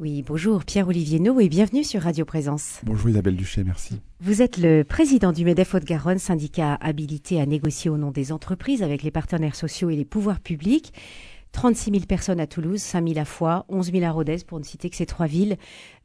Oui, bonjour Pierre-Olivier No et bienvenue sur Radio Présence. Bonjour Isabelle Duché, merci. Vous êtes le président du MEDEF Haute-Garonne, syndicat habilité à négocier au nom des entreprises avec les partenaires sociaux et les pouvoirs publics. 36 000 personnes à Toulouse, 5 000 à Foix, 11 000 à Rodez, pour ne citer que ces trois villes.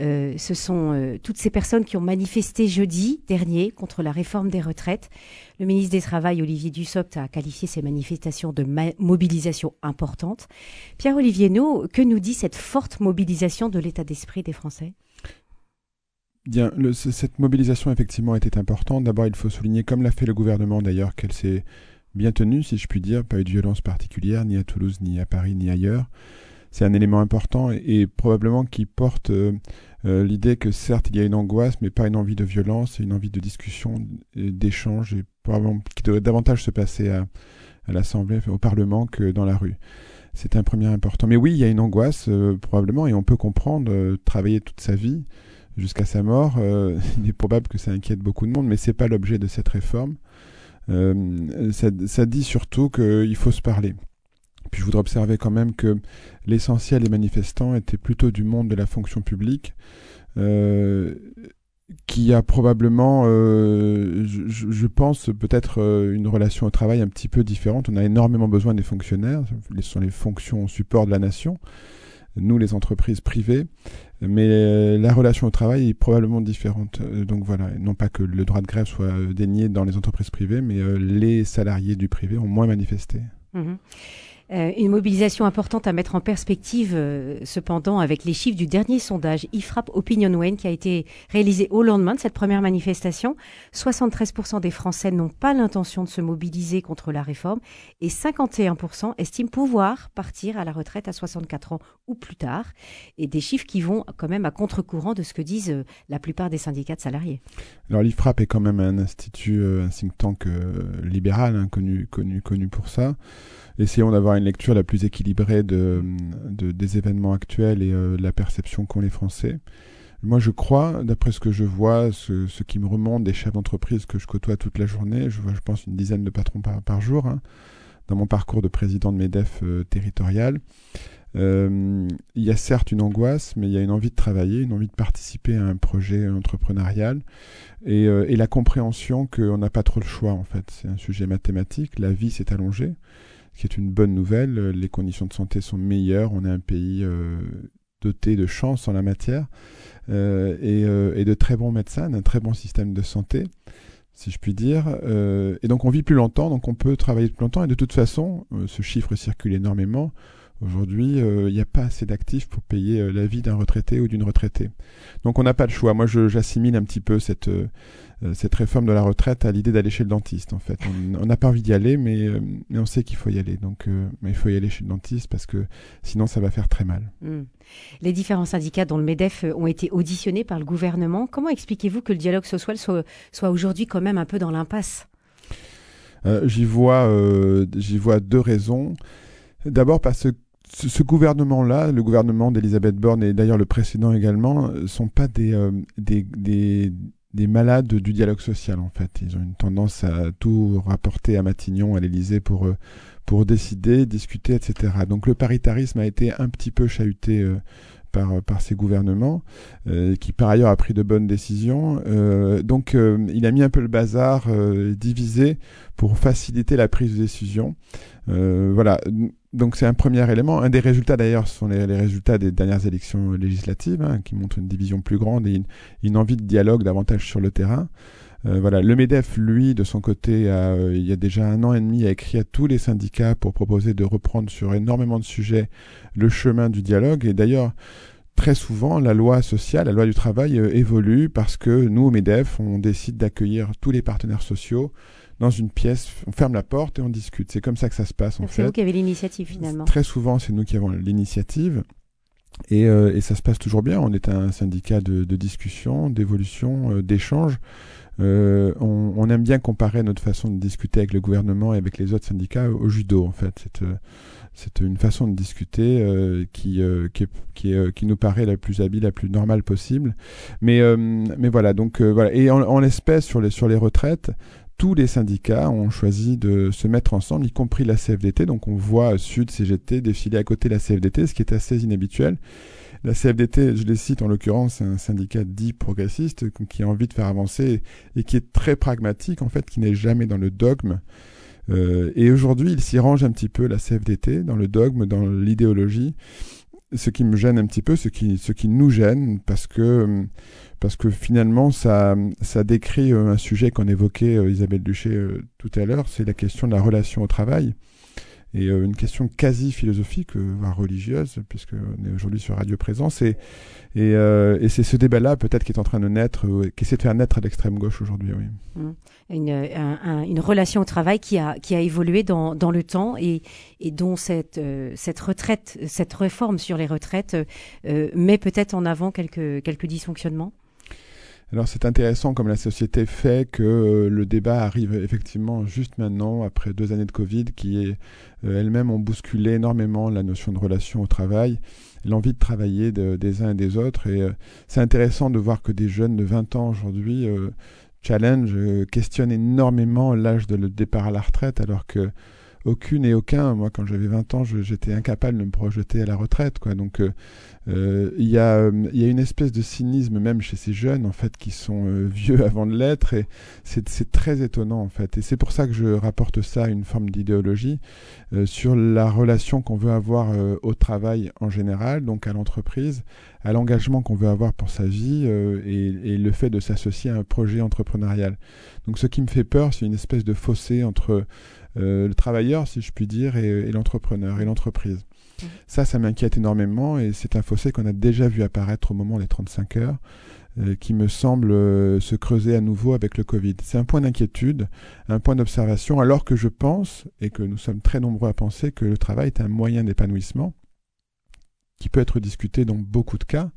Euh, ce sont euh, toutes ces personnes qui ont manifesté jeudi dernier contre la réforme des retraites. Le ministre des Travail, Olivier Dussopt, a qualifié ces manifestations de mobilisation importante. Pierre-Olivier No, que nous dit cette forte mobilisation de l'état d'esprit des Français? Bien, cette mobilisation effectivement était importante. D'abord, il faut souligner, comme l'a fait le gouvernement d'ailleurs, qu'elle s'est bien tenue, si je puis dire, pas eu de violence particulière, ni à Toulouse, ni à Paris, ni ailleurs. C'est un élément important et, probablement qui porte euh, euh, l'idée que certes il y a une angoisse, mais pas une envie de violence, une envie de discussion, d'échange, et probablement qui devrait davantage se passer à, à l'Assemblée, au Parlement que dans la rue. C'est un premier important. Mais oui, il y a une angoisse euh, probablement, et on peut comprendre travailler toute sa vie jusqu'à sa mort. il est probable que ça inquiète beaucoup de monde, mais c'est pas l'objet de cette réforme. Euh, ça, dit surtout qu'il faut se parler. Puis je voudrais observer quand même que l'essentiel des manifestants était plutôt du monde de la fonction publique, euh, qui a probablement, euh, je, je, pense, peut-être une relation au travail un petit peu différente. On a énormément besoin des fonctionnaires, ce sont les fonctions support de la nation nous les entreprises privées, mais euh, la relation au travail est probablement différente. Euh, donc voilà, non pas que le droit de grève soit euh, dénié dans les entreprises privées, mais les salariés du privé ont moins manifesté. Mmh une mobilisation importante à mettre en perspective, euh, cependant, avec les chiffres du dernier sondage IFRAP OpinionWay qui a été réalisé au lendemain de cette première manifestation. 73% des Français n'ont pas l'intention de se mobiliser contre la réforme et 51% estiment pouvoir partir à la retraite à 64 ans ou plus tard. Et des chiffres qui vont quand même à contre-courant de ce que disent euh, la plupart des syndicats de salariés. Alors l'IFRAP est quand même un institut, un think tank libéral, hein, connu, connu, connu pour ça essayons d'avoir une lecture la plus équilibrée de, des événements actuels et euh, la perception qu'ont les Français. Moi, je crois, d'après ce que je vois, ce, qui me remonte des chefs d'entreprise que je côtoie toute la journée, je vois, je pense, une dizaine de patrons par, jour, hein, dans mon parcours de président de MEDEF euh, territorial. Euh, il y a certes une angoisse, mais il y a une envie de travailler, une envie de participer à un projet entrepreneurial et, et la compréhension qu'on n'a pas trop le choix, en fait. C'est un sujet mathématique, la vie s'est allongée ce qui est une bonne nouvelle. Les conditions de santé sont meilleures. On est un pays euh, doté de chance en la matière euh, euh, et, de très bons médecins, un très bon système de santé, si je puis dire. et donc on vit plus longtemps, donc on peut travailler plus longtemps. Et de toute façon, ce chiffre circule énormément. Aujourd'hui, il n'y a pas assez d'actifs pour payer la vie d'un retraité ou d'une retraitée. Donc on n'a pas le choix. Moi, j'assimile un petit peu cette, euh, cette réforme de la retraite à l'idée d'aller chez le dentiste en fait. On n'a pas envie d'y aller, mais, euh, mais, on sait qu'il faut y aller. Donc, euh, mais il faut y aller chez le dentiste parce que sinon ça va faire très mal. Hmm. Les différents syndicats dont le MEDEF ont été auditionnés par le gouvernement. Comment expliquez-vous que le dialogue social soit, soit aujourd'hui quand même un peu dans l'impasse? J'y vois, j'y vois deux raisons. D'abord parce que ce, gouvernement-là, le gouvernement d'Elisabeth Borne et d'ailleurs le précédent également, sont pas des, des, des, des malades du dialogue social en fait. Ils ont une tendance à tout rapporter à Matignon, à l'Élysée pour euh, décider, discuter, etc. Donc le paritarisme a été un petit peu chahuté euh, par, par ces gouvernements, euh, qui par ailleurs a pris de bonnes décisions. donc il a mis un peu le bazar divisé pour faciliter la prise de décision. voilà, donc c'est un premier élément. Un des résultats d'ailleurs sont les, résultats des dernières élections législatives, hein, qui montrent une division plus grande et une, envie de dialogue davantage sur le terrain. Euh, voilà, le Medef, lui, de son côté, euh, il y a déjà un an et demi, a écrit à tous les syndicats pour proposer de reprendre sur énormément de sujets le chemin du dialogue. Et d'ailleurs, très souvent, la loi sociale, la loi du travail euh, évolue parce que nous, au Medef, on décide d'accueillir tous les partenaires sociaux dans une pièce, on ferme la porte et on discute. C'est comme ça que ça se passe en fait. C'est vous qui avez l'initiative finalement. Très souvent, c'est nous qui avons l'initiative. Et, euh, et, ça se passe toujours bien. On est un syndicat de, de discussion, d'évolution, euh, d'échange. Euh, on, aime bien comparer notre façon de discuter avec le gouvernement et avec les autres syndicats au judo, en fait. C'est, euh, c'est une façon de discuter euh, qui, nous paraît la plus habile, la plus normale possible. Mais, voilà, donc. Et en, en l'espèce, sur les, sur les retraites, tous les syndicats ont choisi de se mettre ensemble, y compris la CFDT. Donc on voit Sud, CGT défiler à côté de la CFDT, ce qui est assez inhabituel. La CFDT, je les cite en l'occurrence, c'est un syndicat dit progressiste qui a envie de faire avancer et qui est très pragmatique en fait, qui n'est jamais dans le dogme. Euh, et aujourd'hui, il s'y range un petit peu la CFDT dans le dogme, dans l'idéologie. Ce qui me gêne un petit peu, ce qui, ce qui nous gêne, parce que parce que finalement, ça, ça décrit euh, un sujet qu'on évoquait euh, Isabelle Duché tout à l'heure, c'est la question de la relation au travail et euh, une question quasi philosophique, euh, voire religieuse, puisqu'on est aujourd'hui sur Radio Présence. Et, et, euh, et c'est ce débat-là, peut-être, qui est en train de naître, qui essaie de faire naître l'extrême gauche aujourd'hui. Oui. Mmh. Une, une, relation au travail qui a, qui a évolué dans, dans le temps et, et dont cette, cette retraite, cette réforme sur les retraites met peut-être en avant quelques, quelques dysfonctionnements? Alors c'est intéressant comme la société fait que euh, le débat arrive effectivement juste maintenant, après deux années de Covid, qui euh, elles-mêmes ont bousculé énormément la notion de relation au travail, l'envie de travailler des uns et des autres. Et euh, c'est intéressant de voir que des jeunes de 20 ans aujourd'hui challenge, questionnent énormément l'âge de le départ à la retraite, alors que aucune et aucun. Moi, quand j'avais 20 ans, j'étais incapable de me projeter à la retraite. Quoi. Donc, euh, euh, il y, a, y, a, une espèce de cynisme même chez ces jeunes, en fait, qui sont euh, vieux avant de l'être. Et c'est très étonnant, en fait. Et c'est pour ça que je rapporte ça à une forme d'idéologie sur la relation qu'on veut avoir au travail en général, donc à l'entreprise, à l'engagement qu'on veut avoir pour sa vie et, le fait de s'associer à un projet entrepreneurial. Donc, ce qui me fait peur, c'est une espèce de fossé entre euh, le travailleur, si je puis dire, et, l'entrepreneur et l'entreprise. Mmh. Ça, ça m'inquiète énormément et c'est un fossé qu'on a déjà vu apparaître au moment des 35 heures. Euh, qui me semble euh, se creuser à nouveau avec le Covid. C'est un point d'inquiétude, un point d'observation, alors que je pense, et que nous sommes très nombreux à penser, que le travail est un moyen d'épanouissement qui peut être discuté dans beaucoup de cas,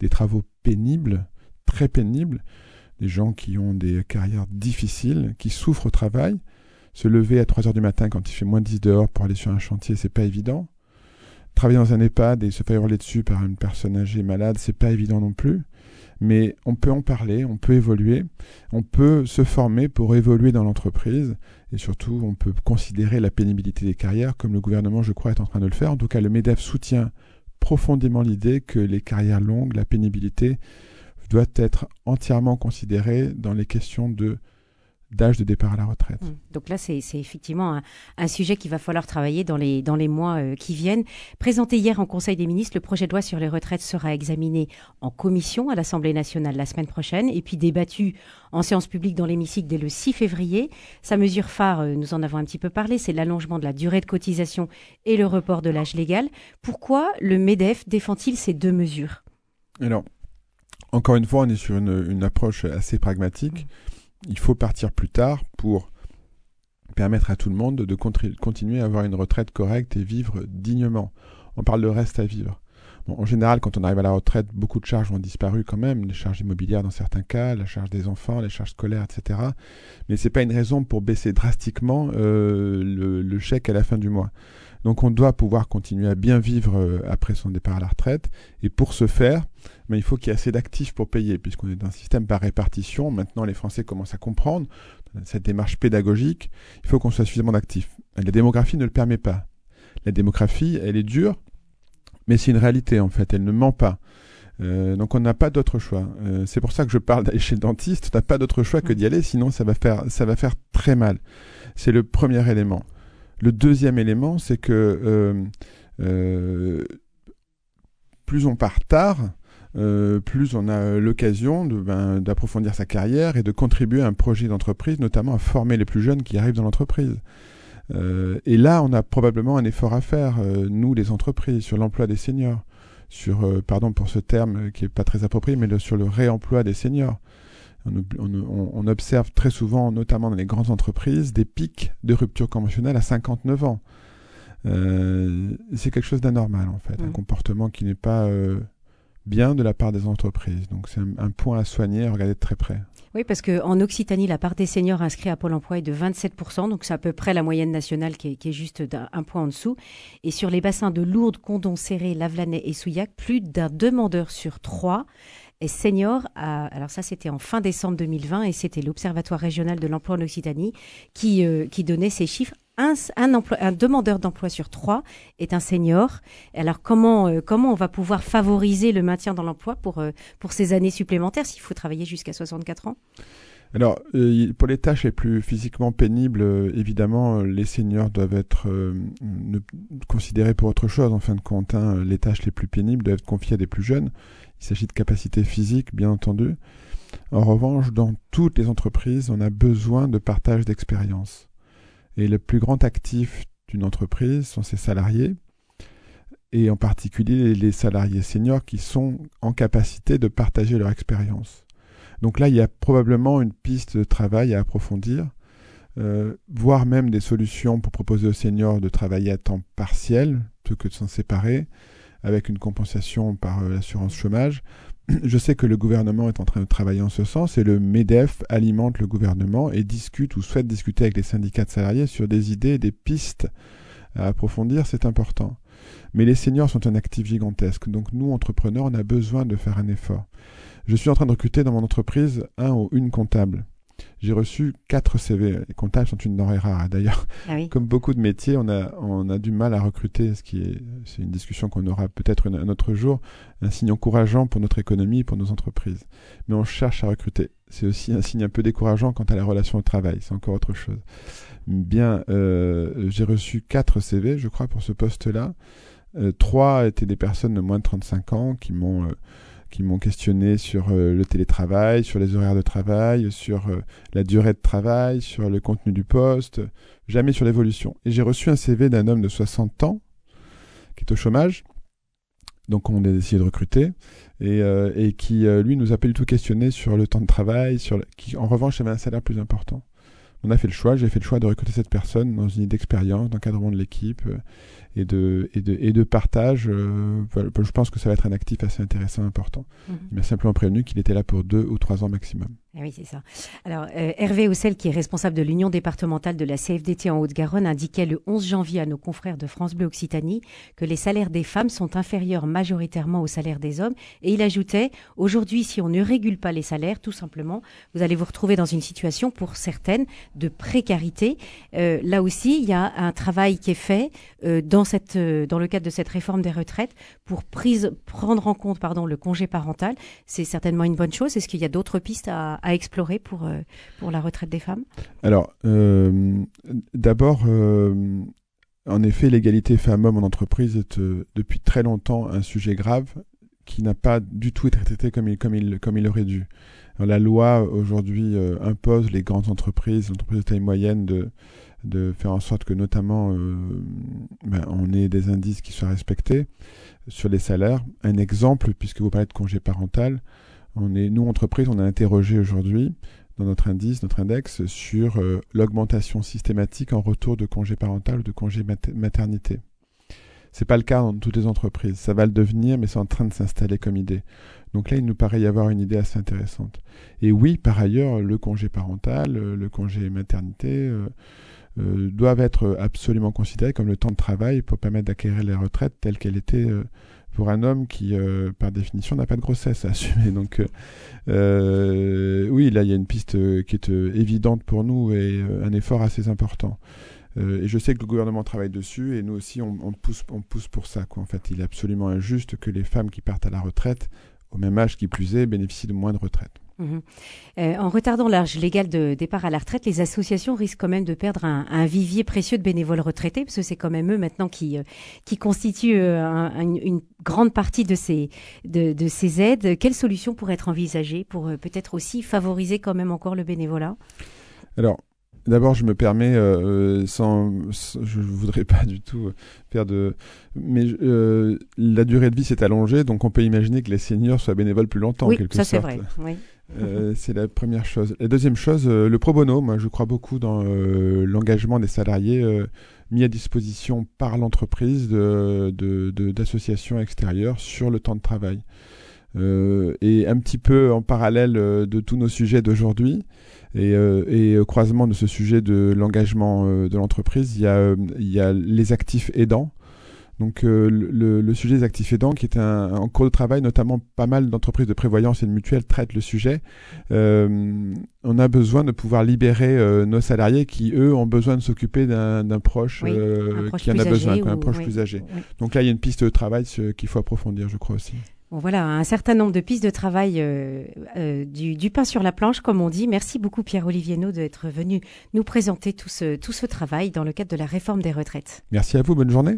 des travaux pénibles, très pénibles, des gens qui ont des carrières difficiles, qui souffrent au travail, se lever à 3 heures du matin quand il fait moins de 10 dehors pour aller sur un chantier, c'est pas évident. Travailler dans un EHPAD et se faire hurler dessus par une personne âgée malade, c'est pas évident non plus. Mais on peut en parler, on peut évoluer, on peut se former pour évoluer dans l'entreprise et surtout on peut considérer la pénibilité des carrières comme le gouvernement, je crois, est en train de le faire. En tout cas, le MEDEF soutient profondément l'idée que les carrières longues, la pénibilité, doit être entièrement considérée dans les questions de d'âge de départ à la retraite. Mmh. Donc là, c'est effectivement un, sujet qu'il va falloir travailler dans les, dans les mois euh, qui viennent. Présenté hier en Conseil des ministres, le projet de loi sur les retraites sera examiné en commission à l'Assemblée nationale la semaine prochaine et puis débattu en séance publique dans l'hémicycle dès le 6 février. Sa mesure phare, euh, nous en avons un petit peu parlé, c'est l'allongement de la durée de cotisation et le report de l'âge légal. Pourquoi le MEDEF défend-il ces deux mesures? Alors, encore une fois, on est sur une, une approche assez pragmatique. Mmh il faut partir plus tard pour permettre à tout le monde de continuer à avoir une retraite correcte et vivre dignement. On parle de reste à vivre. en général, quand on arrive à la retraite, beaucoup de charges ont disparu quand même, les charges immobilières dans certains cas, la charge des enfants, les charges scolaires, etc. Mais ce n'est pas une raison pour baisser drastiquement euh, le, chèque à la fin du mois. Donc on doit pouvoir continuer à bien vivre euh, après son départ à la retraite. Et pour ce faire, mais il faut qu'il y ait assez d'actifs pour payer, puisqu'on est dans un système par répartition. Maintenant, les Français commencent à comprendre cette démarche pédagogique. Il faut qu'on soit suffisamment d'actifs. La démographie ne le permet pas. La démographie, elle est dure, mais c'est une réalité en fait. Elle ne ment pas. Euh, donc on n'a pas d'autre choix. Euh, c'est pour ça que je parle d'aller chez le dentiste. N'a pas d'autre choix que d'y aller, sinon ça va faire ça va faire très mal. C'est le premier élément. Le deuxième élément, c'est que euh, plus on part tard, euh, plus on a l'occasion ben, d'approfondir sa carrière et de contribuer à un projet d'entreprise, notamment à former les plus jeunes qui arrivent dans l'entreprise. Euh, et là, on a probablement un effort à faire, euh, nous, les entreprises, sur l'emploi des seniors, sur, pardon pour ce terme qui est pas très approprié, mais sur le réemploi des seniors. On, observe très souvent, notamment dans les grandes entreprises, des pics de rupture conventionnelle à 59 ans. c'est quelque chose d'anormal en fait, un mmh. comportement qui n'est pas bien de la part des entreprises. Donc c'est un, point à soigner, à regarder de très près. Oui, parce qu'en Occitanie, la part des seniors inscrits à Pôle emploi est de 27%, donc c'est à peu près la moyenne nationale qui est, juste d'un point en dessous. Et sur les bassins de Lourdes, Condon, Serré, Lavelanet et Souillac, plus d'un demandeur sur trois est senior. alors ça, c'était en fin décembre 2020 et c'était l'Observatoire régional de l'emploi en Occitanie qui, euh, qui donnait ces chiffres un, demandeur d'emploi sur trois est un senior. Alors comment euh, comment on va pouvoir favoriser le maintien dans l'emploi pour euh, ces années supplémentaires s'il faut travailler jusqu'à 64 ans? Alors, euh, pour les tâches les plus physiquement pénibles, évidemment, les seniors doivent être considérés pour autre chose. En fin de compte, hein. les tâches les plus pénibles doivent être confiées à des plus jeunes. Il s'agit de capacités physiques, bien entendu. En revanche, dans toutes les entreprises, on a besoin de partage d'expérience. Et le plus grand actif d'une entreprise sont ses salariés, et en particulier les salariés seniors qui sont en capacité de partager leur expérience. Donc là, il y a probablement une piste de travail à approfondir, euh, voire même des solutions pour proposer aux seniors de travailler à temps partiel, plutôt que de s'en séparer, avec une compensation par euh, l'assurance chômage, je sais que le gouvernement est en train de travailler en ce sens et le MEDEF alimente le gouvernement et discute ou souhaite discuter avec les syndicats de salariés sur des idées, des pistes à approfondir, c'est important. Mais les seniors sont un actif gigantesque, donc nous, entrepreneurs, on a besoin de faire un effort. Je suis en train de recruter dans mon entreprise un ou une comptable. J'ai reçu quatre CV. Les comptables sont une denrée rare. D'ailleurs, ah comme beaucoup de métiers, on a, on a du mal à recruter, ce qui est, c'est une discussion qu'on aura peut-être un autre jour, un signe encourageant pour notre économie, pour nos entreprises. Mais on cherche à recruter. C'est aussi un signe un peu décourageant quant à la relation au travail. C'est encore autre chose. Bien, euh, j'ai reçu quatre CV, je crois, pour ce poste-là. Euh, trois étaient des personnes de moins de 35 ans qui m'ont euh, qui m'ont questionné sur euh, le télétravail, sur les horaires de travail, sur euh, la durée de travail, sur le contenu du poste, jamais sur l'évolution. Et j'ai reçu un CV d'un homme de 60 ans qui est au chômage, donc on a décidé de recruter, et, euh, qui, lui, nous a pas du tout questionné sur le temps de travail, sur qui, en revanche, avait un salaire plus important. On a fait le choix, j'ai fait le choix de recruter cette personne dans une idée d'expérience, d'encadrement de l'équipe, et de, et de, et de partage. Euh, je pense que ça va être un actif assez intéressant, important. Mhm. Il m'a simplement prévenu qu'il était là pour deux ou trois ans maximum. Ah oui, c'est ça. Alors, euh, Hervé Houssel, qui est responsable de l'Union départementale de la CFDT en Haute-Garonne, indiquait le 11 janvier à nos confrères de France Bleu Occitanie que les salaires des femmes sont inférieurs majoritairement aux salaires des hommes. Et il ajoutait, aujourd'hui, si on ne régule pas les salaires, tout simplement, vous allez vous retrouver dans une situation, pour certaines, de précarité. Euh, là aussi, il y a un travail qui est fait euh, dans, cette, euh, dans le cadre de cette réforme des retraites pour prise, prendre en compte pardon, le congé parental. C'est certainement une bonne chose. Est-ce qu'il y a d'autres pistes à à explorer pour, euh, pour la retraite des femmes Alors, euh, d'abord, euh, en effet, l'égalité femmes-hommes en entreprise est depuis très longtemps un sujet grave qui n'a pas du tout été traité comme il, comme il, comme il aurait dû. la loi aujourd'hui impose les grandes entreprises, les entreprises de taille moyenne, de, de faire en sorte que notamment ben, on ait des indices qui soient respectés sur les salaires. Un exemple, puisque vous parlez de congé parental, on est, nous, entreprises, on a interrogé aujourd'hui dans notre indice, notre index, sur euh, l'augmentation systématique en retour de congé parental ou de congé maternité. C'est pas le cas dans toutes les entreprises. Ça va le devenir, mais c'est en train de s'installer comme idée. Donc là, il nous paraît y avoir une idée assez intéressante. Et oui, par ailleurs, le congé parental, euh, le congé maternité euh, doivent être absolument considérés comme le temps de travail pour permettre d'acquérir les retraites telles qu'elles étaient pour un homme qui, euh, par définition, n'a pas de grossesse à assumer. Donc, euh, euh, oui, là, il y a une piste qui est évidente pour nous et un effort assez important. et je sais que le gouvernement travaille dessus et nous aussi, on, pousse, pour ça. En fait, il est absolument injuste que les femmes qui partent à la retraite, au même âge qui plus est, bénéficient de moins de retraite. Mhm. Euh, en retardant l'âge légal de départ à la retraite, les associations risquent quand même de perdre un, vivier précieux de bénévoles retraités, parce que c'est quand même eux maintenant qui, euh, qui constituent euh, une grande partie de ces, de, ces aides. Quelles solutions pourraient être envisagées pour peut-être aussi favoriser quand même encore le bénévolat? Alors, D'abord, je me permets, sans, je voudrais pas du tout faire de, mais la durée de vie s'est allongée, donc on peut imaginer que les seniors soient bénévoles plus longtemps. Oui, ça c'est vrai. Oui. Euh, c'est la première chose. La deuxième chose, euh, le pro bono. Moi, je crois beaucoup dans euh, l'engagement des salariés mis à disposition par l'entreprise d'associations extérieures sur le temps de travail. et un petit peu en parallèle de tous nos sujets d'aujourd'hui et, au croisement de ce sujet de l'engagement de l'entreprise, il y a les actifs aidants Donc euh, le, le, sujet des actifs aidants, qui est un, en cours de travail, notamment pas mal d'entreprises de prévoyance et de mutuelles traitent le sujet. Euh, on a besoin de pouvoir libérer euh, nos salariés qui, eux, ont besoin de s'occuper d'un proche, qui en a besoin, un proche plus âgé. Donc là, il y a une piste de travail qu'il faut approfondir, je crois aussi. Bon, voilà, un certain nombre de pistes de travail du, du, pain sur la planche, comme on dit. Merci beaucoup, Pierre-Olivier No, d'être venu nous présenter tout ce, tout ce travail dans le cadre de la réforme des retraites. Merci à vous, bonne journée.